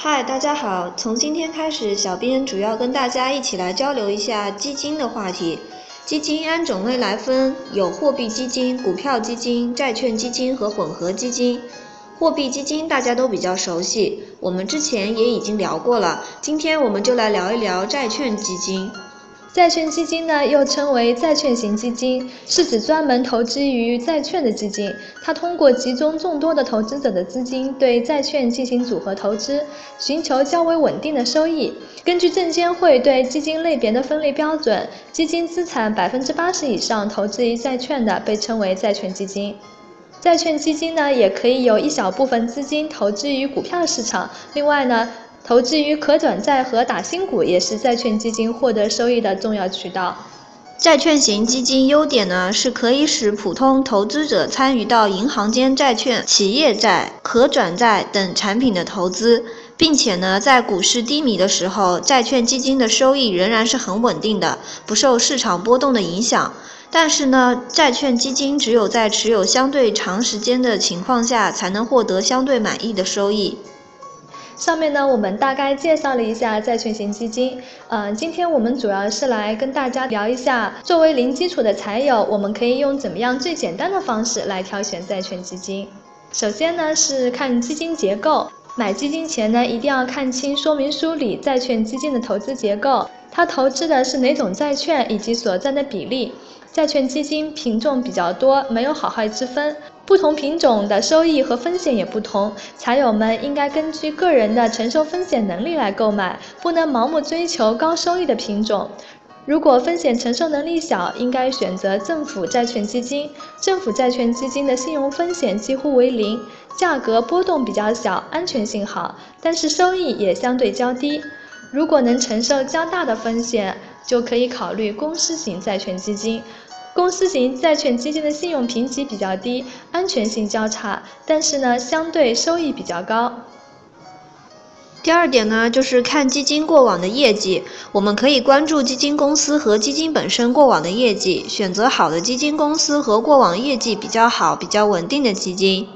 嗨，大家好！从今天开始，小编主要跟大家一起来交流一下基金的话题。基金按种类来分，有货币基金、股票基金、债券基金和混合基金。货币基金大家都比较熟悉，我们之前也已经聊过了。今天我们就来聊一聊债券基金。债券基金呢，又称为债券型基金，是指专门投资于债券的基金。它通过集中众多的投资者的资金，对债券进行组合投资，寻求较为稳定的收益。根据证监会对基金类别的分类标准，基金资产百分之八十以上投资于债券的，被称为债券基金。债券基金呢，也可以有一小部分资金投资于股票市场。另外呢，投资于可转债和打新股也是债券基金获得收益的重要渠道。债券型基金优点呢，是可以使普通投资者参与到银行间债券、企业债、可转债等产品的投资，并且呢，在股市低迷的时候，债券基金的收益仍然是很稳定的，不受市场波动的影响。但是呢，债券基金只有在持有相对长时间的情况下，才能获得相对满意的收益。上面呢，我们大概介绍了一下债券型基金。嗯，今天我们主要是来跟大家聊一下，作为零基础的财友，我们可以用怎么样最简单的方式来挑选债券基金。首先呢，是看基金结构。买基金前呢，一定要看清说明书里债券基金的投资结构，他投资的是哪种债券以及所占的比例。债券基金品种比较多，没有好坏之分。不同品种的收益和风险也不同，财友们应该根据个人的承受风险能力来购买，不能盲目追求高收益的品种。如果风险承受能力小，应该选择政府债券基金。政府债券基金的信用风险几乎为零，价格波动比较小，安全性好，但是收益也相对较低。如果能承受较大的风险，就可以考虑公司型债券基金。公司型债券基金的信用评级比较低，安全性较差，但是呢，相对收益比较高。第二点呢，就是看基金过往的业绩，我们可以关注基金公司和基金本身过往的业绩，选择好的基金公司和过往业绩比较好、比较稳定的基金。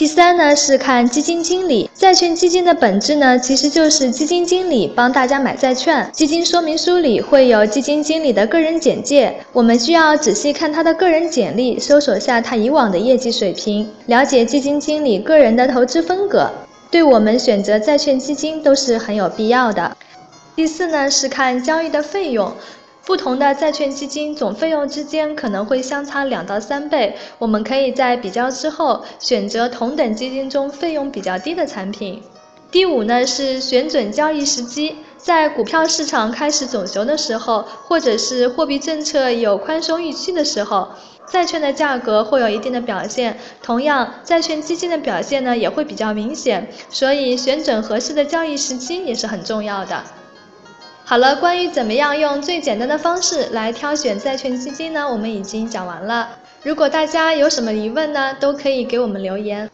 第三呢是看基金经理，债券基金的本质呢其实就是基金经理帮大家买债券。基金说明书里会有基金经理的个人简介，我们需要仔细看他的个人简历，搜索下他以往的业绩水平，了解基金经理个人的投资风格，对我们选择债券基金都是很有必要的。第四呢是看交易的费用。不同的债券基金总费用之间可能会相差两到三倍，我们可以在比较之后选择同等基金中费用比较低的产品。第五呢是选准交易时机，在股票市场开始走熊的时候，或者是货币政策有宽松预期的时候，债券的价格会有一定的表现，同样债券基金的表现呢也会比较明显，所以选准合适的交易时机也是很重要的。好了，关于怎么样用最简单的方式来挑选债券基金呢？我们已经讲完了。如果大家有什么疑问呢，都可以给我们留言。